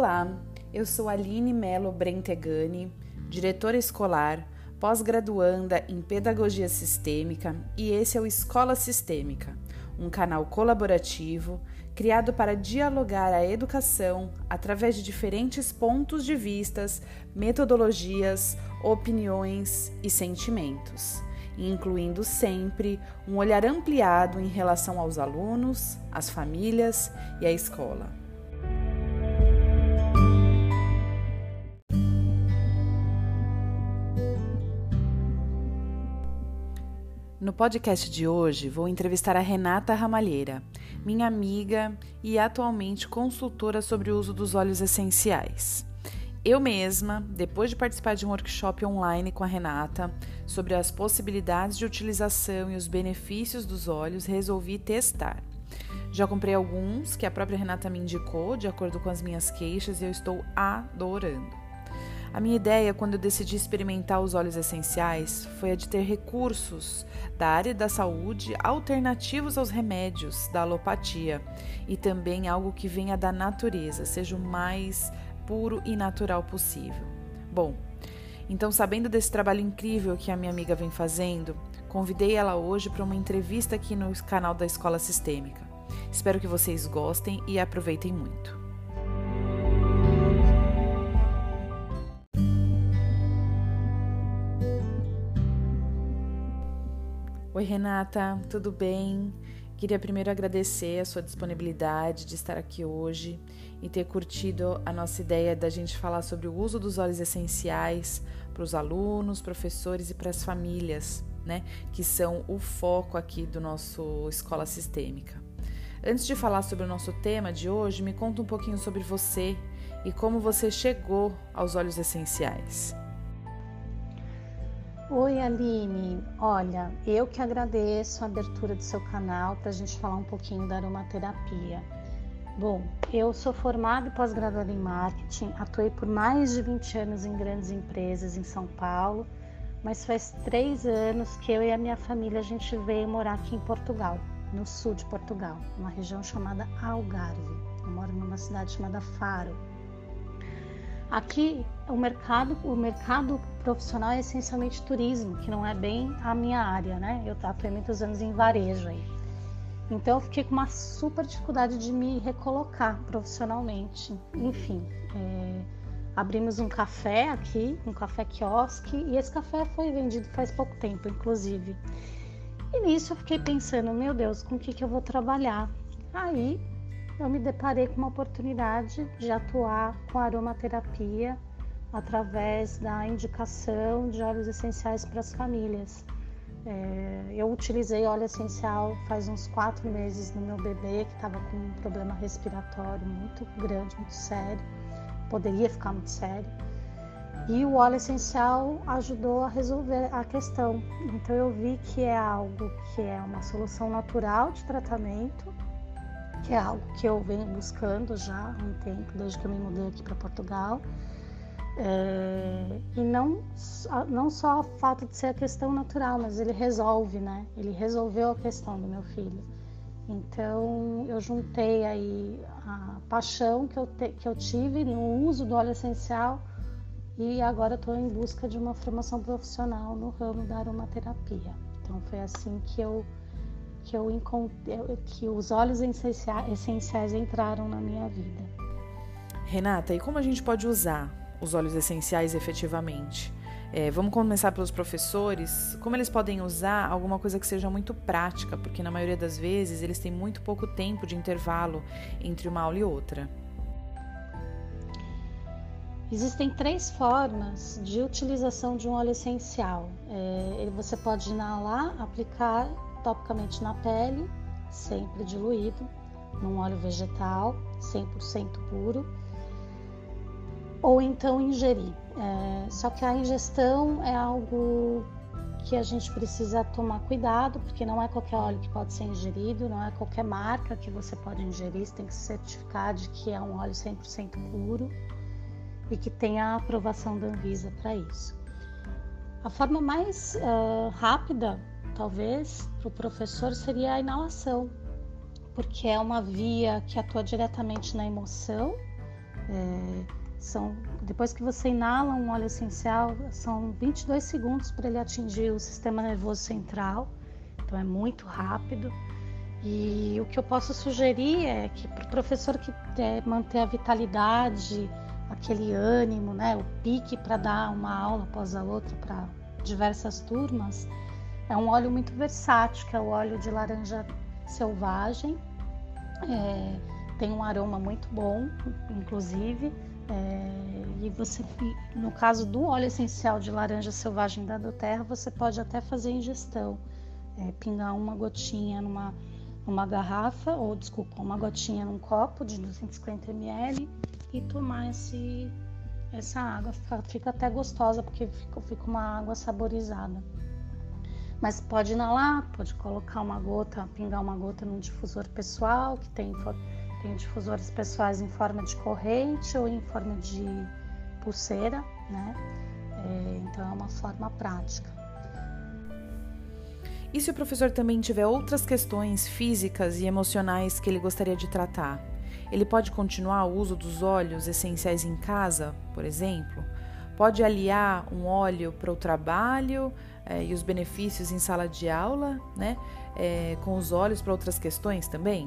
Olá, eu sou Aline Melo Brentegani, diretora escolar, pós-graduanda em Pedagogia Sistêmica, e esse é o Escola Sistêmica, um canal colaborativo criado para dialogar a educação através de diferentes pontos de vistas, metodologias, opiniões e sentimentos, incluindo sempre um olhar ampliado em relação aos alunos, às famílias e à escola. No podcast de hoje, vou entrevistar a Renata Ramalheira, minha amiga e atualmente consultora sobre o uso dos óleos essenciais. Eu mesma, depois de participar de um workshop online com a Renata sobre as possibilidades de utilização e os benefícios dos óleos, resolvi testar. Já comprei alguns que a própria Renata me indicou, de acordo com as minhas queixas, e eu estou adorando. A minha ideia, quando eu decidi experimentar os óleos essenciais, foi a de ter recursos da área da saúde alternativos aos remédios da alopatia e também algo que venha da natureza, seja o mais puro e natural possível. Bom, então, sabendo desse trabalho incrível que a minha amiga vem fazendo, convidei ela hoje para uma entrevista aqui no canal da Escola Sistêmica. Espero que vocês gostem e aproveitem muito. Oi, Renata, tudo bem? Queria primeiro agradecer a sua disponibilidade de estar aqui hoje e ter curtido a nossa ideia da gente falar sobre o uso dos óleos essenciais para os alunos, professores e para as famílias, né? Que são o foco aqui do nosso Escola Sistêmica. Antes de falar sobre o nosso tema de hoje, me conta um pouquinho sobre você e como você chegou aos óleos essenciais. Oi, Aline. Olha, eu que agradeço a abertura do seu canal para a gente falar um pouquinho da aromaterapia. Bom, eu sou formada e pós-graduada em marketing, atuei por mais de 20 anos em grandes empresas em São Paulo, mas faz três anos que eu e a minha família a gente veio morar aqui em Portugal, no sul de Portugal, uma região chamada Algarve. Eu moro numa cidade chamada Faro. Aqui o mercado, o mercado profissional é essencialmente turismo, que não é bem a minha área, né? Eu atuei muitos anos em varejo aí. Então eu fiquei com uma super dificuldade de me recolocar profissionalmente. Enfim, é, abrimos um café aqui, um café quiosque, e esse café foi vendido faz pouco tempo, inclusive. E nisso eu fiquei pensando, meu Deus, com o que, que eu vou trabalhar? Aí eu me deparei com uma oportunidade de atuar com aromaterapia através da indicação de óleos essenciais para as famílias. É, eu utilizei óleo essencial faz uns quatro meses no meu bebê que estava com um problema respiratório muito grande, muito sério, poderia ficar muito sério. E o óleo essencial ajudou a resolver a questão. Então eu vi que é algo que é uma solução natural de tratamento que é algo que eu venho buscando já há um tempo, desde que eu me mudei aqui para Portugal. É, e não, não só o fato de ser a questão natural, mas ele resolve, né? Ele resolveu a questão do meu filho. Então eu juntei aí a paixão que eu, te, que eu tive no uso do óleo essencial e agora estou em busca de uma formação profissional no ramo da aromaterapia. Então foi assim que eu que eu encontrei, que os óleos essenciais entraram na minha vida. Renata, e como a gente pode usar os óleos essenciais efetivamente? É, vamos começar pelos professores. Como eles podem usar alguma coisa que seja muito prática, porque na maioria das vezes eles têm muito pouco tempo de intervalo entre uma aula e outra. Existem três formas de utilização de um óleo essencial. É, você pode inalar, aplicar topicamente na pele, sempre diluído, num óleo vegetal 100% puro, ou então ingerir. É, só que a ingestão é algo que a gente precisa tomar cuidado, porque não é qualquer óleo que pode ser ingerido, não é qualquer marca que você pode ingerir, você tem que se certificar de que é um óleo 100% puro e que tem a aprovação da Anvisa para isso. A forma mais uh, rápida talvez, para o professor seria a inalação, porque é uma via que atua diretamente na emoção, É, são, depois que você inala um óleo essencial, são 22 segundos para ele atingir o sistema nervoso central, então é muito rápido. E o que eu posso sugerir é que para o professor que quer manter a vitalidade, aquele ânimo, né, o pique para dar uma aula após a outra para diversas turmas, é um óleo muito versátil, que é o óleo de laranja selvagem. É, tem um aroma muito bom, inclusive. É, e você, no caso do óleo essencial de laranja selvagem da Doterra, você pode até fazer ingestão, é, pingar uma gotinha numa, numa garrafa, ou desculpa, uma gotinha num copo de 250 ml e tomar esse, essa água. Fica, fica até gostosa porque fica, fica uma água saborizada. Mas pode inalar, pode colocar uma gota, pingar uma gota num difusor pessoal, que tem, tem difusores pessoais em forma de corrente ou em forma de pulseira, né? É, então é uma forma prática. E se o professor também tiver outras questões físicas e emocionais que ele gostaria de tratar? Ele pode continuar o uso dos óleos essenciais em casa, por exemplo? Pode aliar um óleo para o trabalho é, e os benefícios em sala de aula, né? É, com os óleos para outras questões também?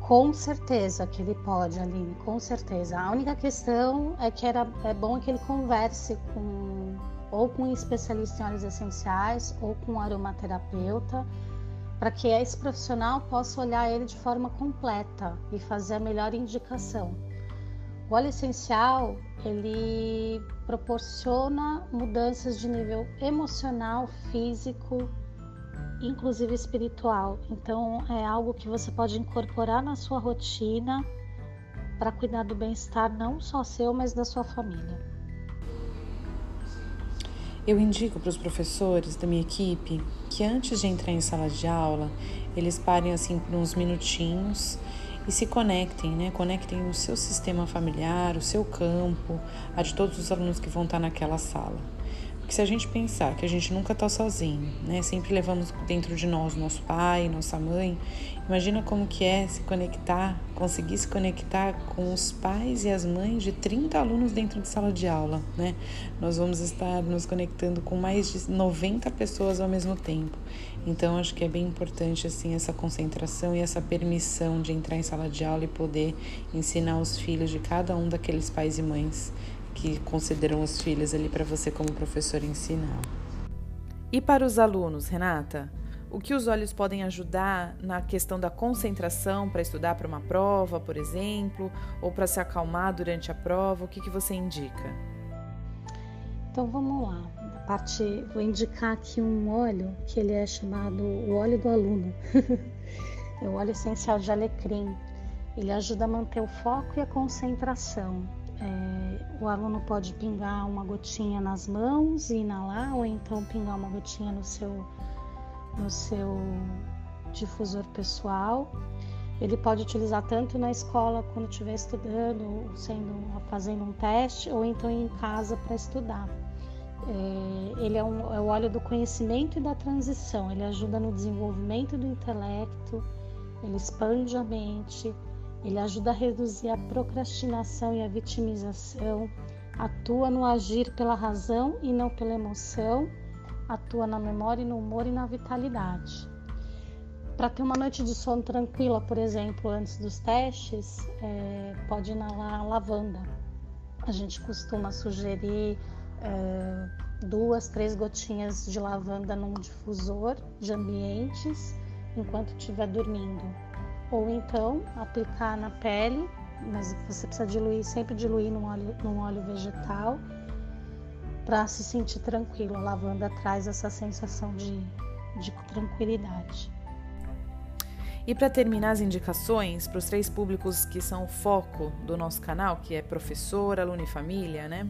Com certeza que ele pode, Aline, com certeza. A única questão é que era, é bom que ele converse com ou com um especialista em óleos essenciais ou com um aromaterapeuta para que esse profissional possa olhar ele de forma completa e fazer a melhor indicação. O óleo essencial, ele proporciona mudanças de nível emocional, físico, inclusive espiritual. Então, é algo que você pode incorporar na sua rotina para cuidar do bem-estar não só seu, mas da sua família. Eu indico para os professores da minha equipe que antes de entrar em sala de aula, eles parem assim por uns minutinhos e se conectem, né? Conectem o seu sistema familiar, o seu campo, a de todos os alunos que vão estar naquela sala. Porque se a gente pensar que a gente nunca está sozinho, né? Sempre levamos dentro de nós nosso pai, nossa mãe. Imagina como que é se conectar, conseguir se conectar com os pais e as mães de 30 alunos dentro de sala de aula, né? Nós vamos estar nos conectando com mais de 90 pessoas ao mesmo tempo. Então acho que é bem importante assim essa concentração e essa permissão de entrar em sala de aula e poder ensinar os filhos de cada um daqueles pais e mães que consideram os filhos ali para você como professor ensinar. E para os alunos, Renata? O que os olhos podem ajudar na questão da concentração para estudar para uma prova, por exemplo, ou para se acalmar durante a prova? O que, que você indica? Então vamos lá. A parte, vou indicar aqui um óleo que ele é chamado o óleo do aluno. é o óleo essencial de alecrim. Ele ajuda a manter o foco e a concentração. É, o aluno pode pingar uma gotinha nas mãos e inalar, ou então pingar uma gotinha no seu, no seu difusor pessoal. Ele pode utilizar tanto na escola quando estiver estudando, sendo, fazendo um teste, ou então em casa para estudar. É, ele é, um, é o óleo do conhecimento e da transição. Ele ajuda no desenvolvimento do intelecto, ele expande a mente, ele ajuda a reduzir a procrastinação e a vitimização, atua no agir pela razão e não pela emoção, atua na memória e no humor e na vitalidade. Para ter uma noite de sono tranquila, por exemplo, antes dos testes, é, pode inalar lavanda. A gente costuma sugerir é, duas, três gotinhas de lavanda num difusor de ambientes enquanto estiver dormindo ou então aplicar na pele, mas você precisa diluir, sempre diluir num óleo, num óleo vegetal para se sentir tranquilo. A lavanda traz essa sensação de, de tranquilidade. E para terminar as indicações para os três públicos que são o foco do nosso canal, que é professor, aluno e família, né?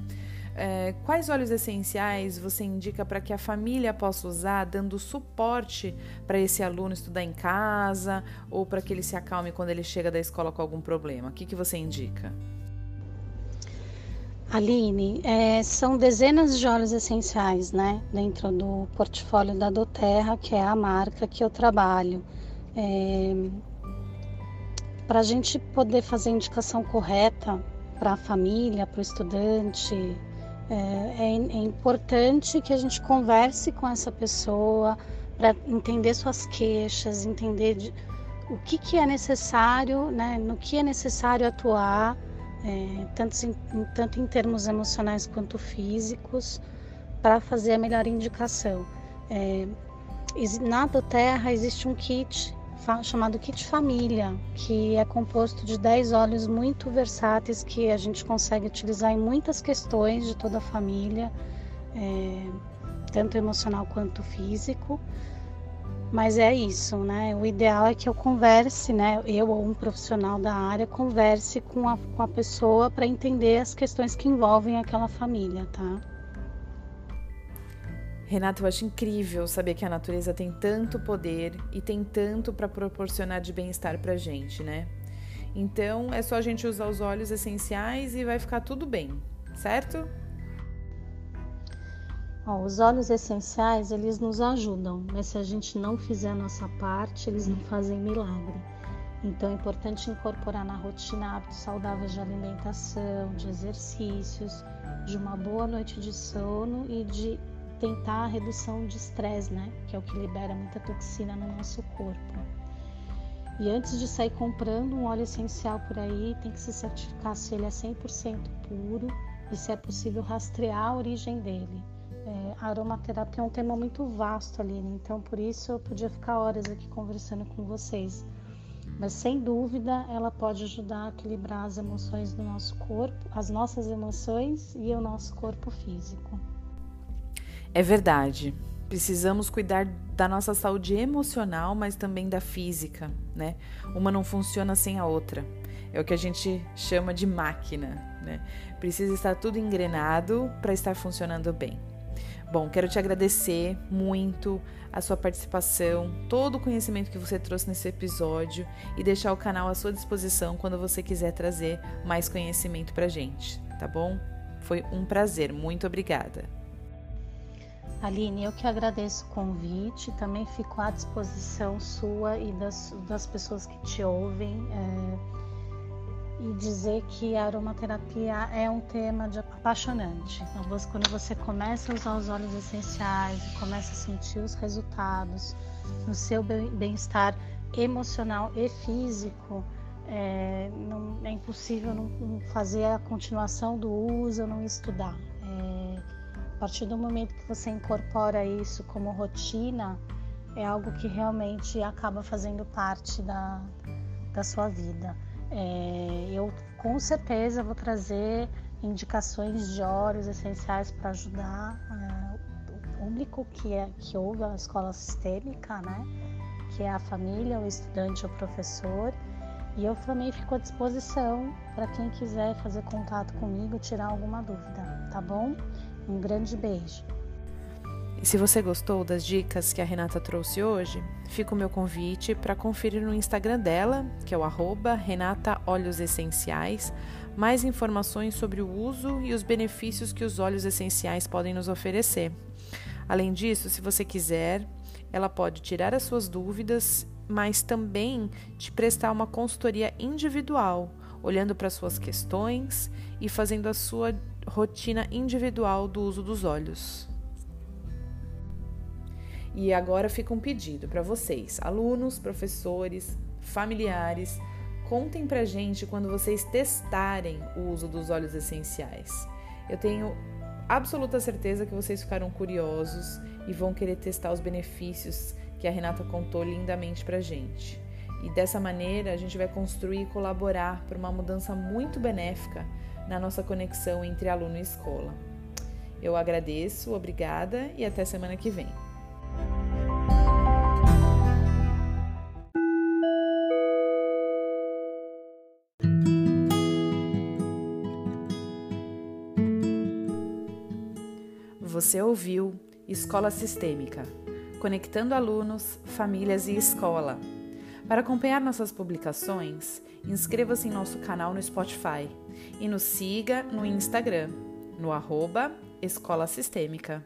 É, quais óleos essenciais você indica para que a família possa usar, dando suporte para esse aluno estudar em casa ou para que ele se acalme quando ele chega da escola com algum problema? O que, que você indica? Aline, é, são dezenas de óleos essenciais, né, dentro do portfólio da Doterra, que é a marca que eu trabalho. É, para a gente poder fazer a indicação correta para a família, para o estudante, é, é, é, importante que a gente converse com essa pessoa para entender suas queixas, entender de, o que, que é necessário, né, no que é necessário atuar, é, tanto, em, tanto em termos emocionais quanto físicos, para fazer a melhor indicação. É, na Doterra existe um kit chamado kit família, que é composto de 10 óleos muito versáteis que a gente consegue utilizar em muitas questões de toda a família, é, tanto emocional quanto físico. Mas é isso, né? O ideal é que eu converse, né? Eu ou um profissional da área converse com a, com a pessoa para entender as questões que envolvem aquela família, tá? Renata, eu acho incrível saber que a natureza tem tanto poder e tem tanto para proporcionar de bem-estar para gente, né? Então é só a gente usar os óleos essenciais e vai ficar tudo bem, certo? Ó, os óleos essenciais eles nos ajudam, mas se a gente não fizer a nossa parte, eles não fazem milagre. Então é importante incorporar na rotina hábitos saudáveis de alimentação, de exercícios, de uma boa noite de sono e de tentar a redução de estresse, né? Que é o que libera muita toxina no nosso corpo. E antes de sair comprando um óleo essencial por aí, tem que se certificar se ele é 100% puro e se é possível rastrear a origem dele. É, a aromaterapia é um tema muito vasto, Aline, então por isso eu podia ficar horas aqui conversando com vocês. Mas sem dúvida ela pode ajudar a equilibrar as emoções do nosso corpo, as nossas emoções e o nosso corpo físico. É verdade. Precisamos cuidar da nossa saúde emocional, mas também da física, né? Uma não funciona sem a outra. É o que a gente chama de máquina, né? Precisa estar tudo engrenado para estar funcionando bem. Bom, quero te agradecer muito a sua participação, todo o conhecimento que você trouxe nesse episódio e deixar o canal à sua disposição quando você quiser trazer mais conhecimento para gente, tá bom? Foi um prazer, muito obrigada. Aline, eu que agradeço o convite, também fico à disposição sua e das, das pessoas que te ouvem. É, e dizer que a aromaterapia é um tema de, apaixonante. Então, quando você começa a usar os óleos essenciais e começa a sentir os resultados no seu bem-estar emocional e físico, é, não, é impossível não, não fazer a continuação do uso, não estudar. Partir do momento que você incorpora isso como rotina, é algo que realmente acaba fazendo parte da, da sua vida. É, eu com certeza vou trazer indicações de óleos essenciais para ajudar é, o público que, é, que ouve a escola sistêmica, né? que é a família, o estudante, o professor. E eu também fico à disposição para quem quiser fazer contato comigo, tirar alguma dúvida, tá bom? Um grande beijo. E se você gostou das dicas que a Renata trouxe hoje, fica o meu convite para conferir no Instagram dela, que é o arroba Renata Essenciais, mais informações sobre o uso e os benefícios que os óleos essenciais podem nos oferecer. Além disso, se você quiser, ela pode tirar as suas dúvidas, mas também te prestar uma consultoria individual, olhando para suas questões e fazendo a sua rotina individual do uso dos olhos. E agora fica um pedido para vocês, alunos, professores, familiares, contem pra gente quando vocês testarem o uso dos óleos essenciais. Eu tenho absoluta certeza que vocês ficaram curiosos e vão querer testar os benefícios que a Renata contou lindamente pra gente. E dessa maneira a gente vai construir e colaborar para uma mudança muito benéfica na nossa conexão entre aluno e escola. Eu agradeço, obrigada e até semana que vem. Você ouviu Escola Sistêmica conectando alunos, famílias e escola. Para acompanhar nossas publicações, inscreva-se em nosso canal no Spotify e nos siga no Instagram, no arroba Escola Sistêmica.